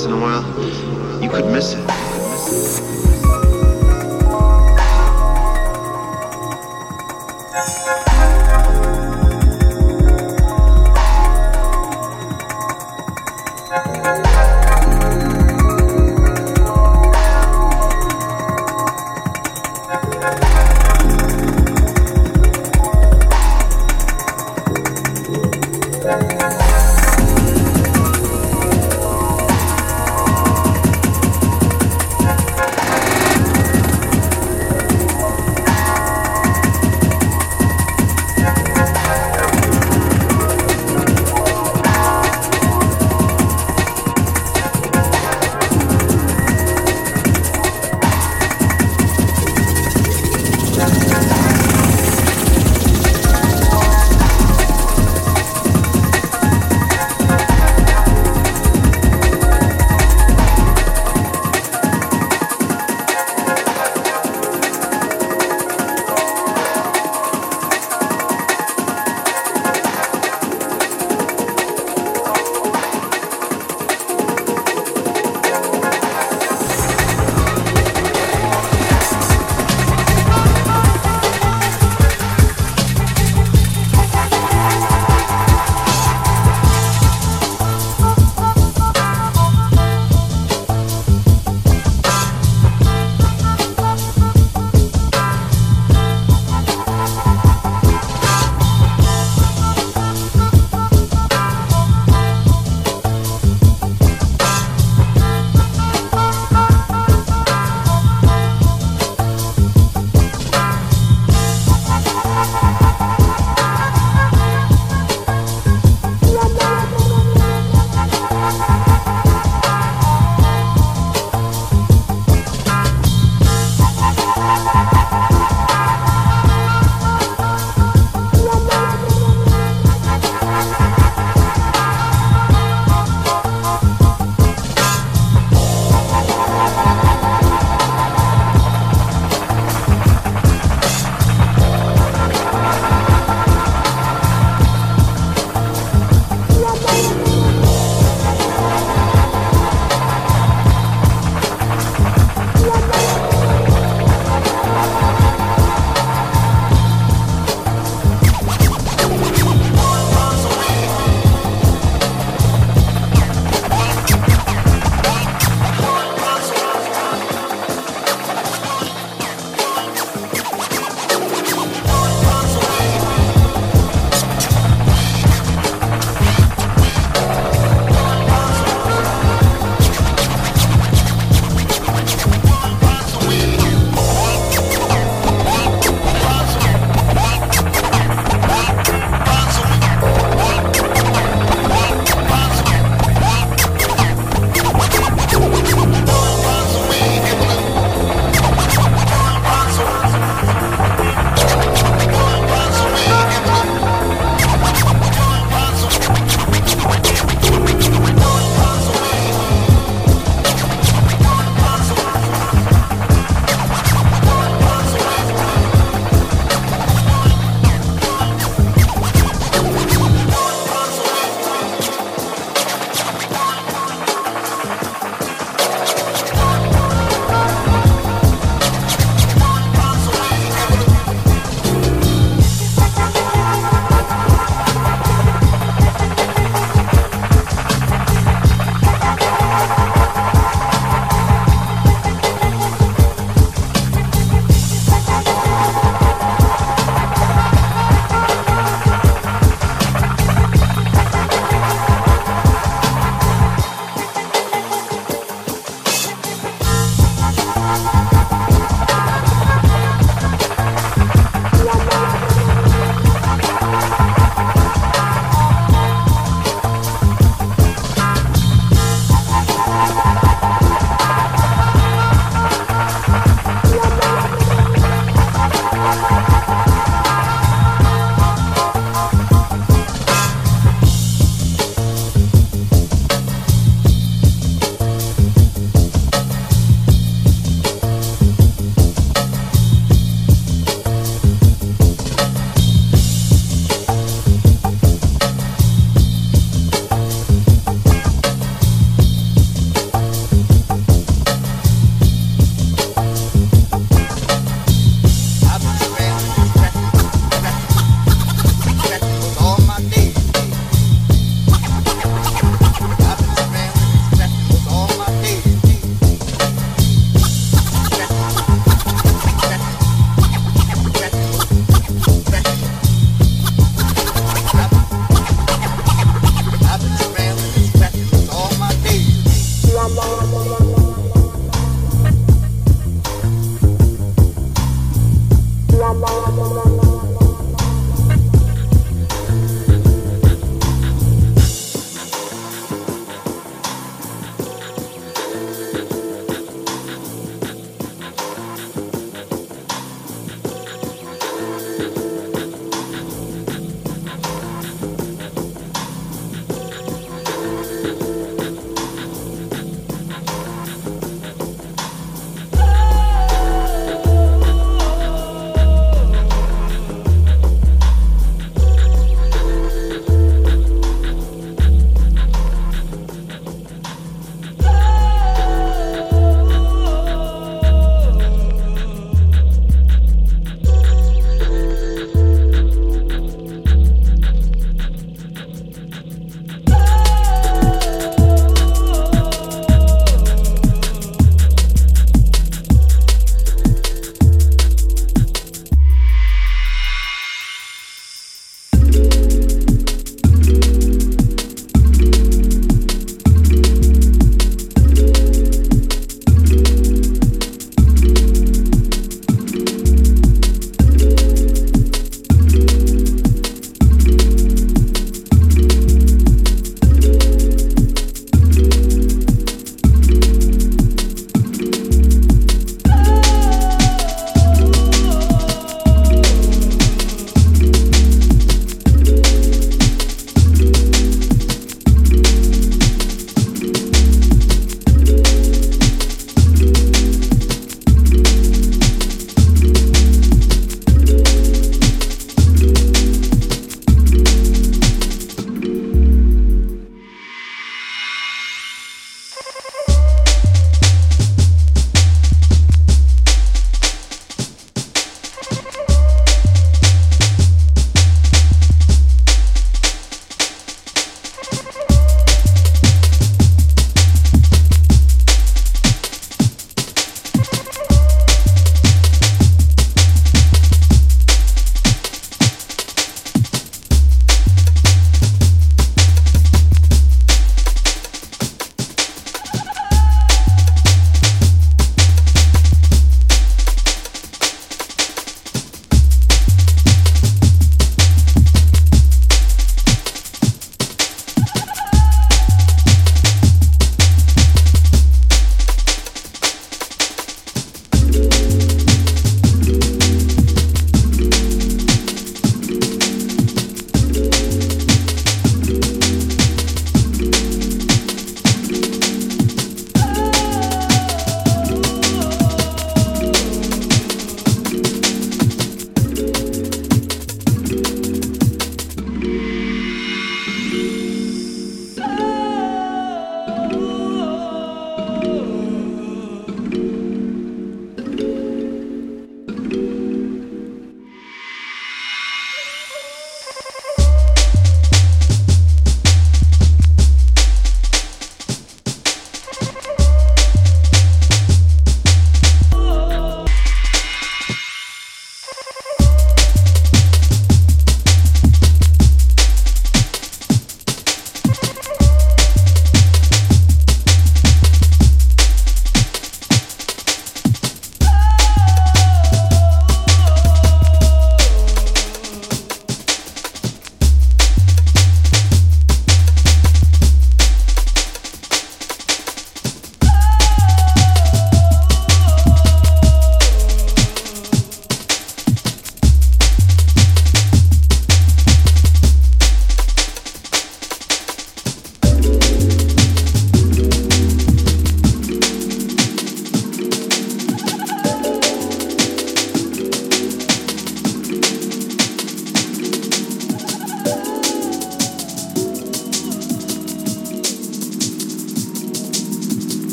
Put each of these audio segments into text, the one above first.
once in a while,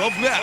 of now.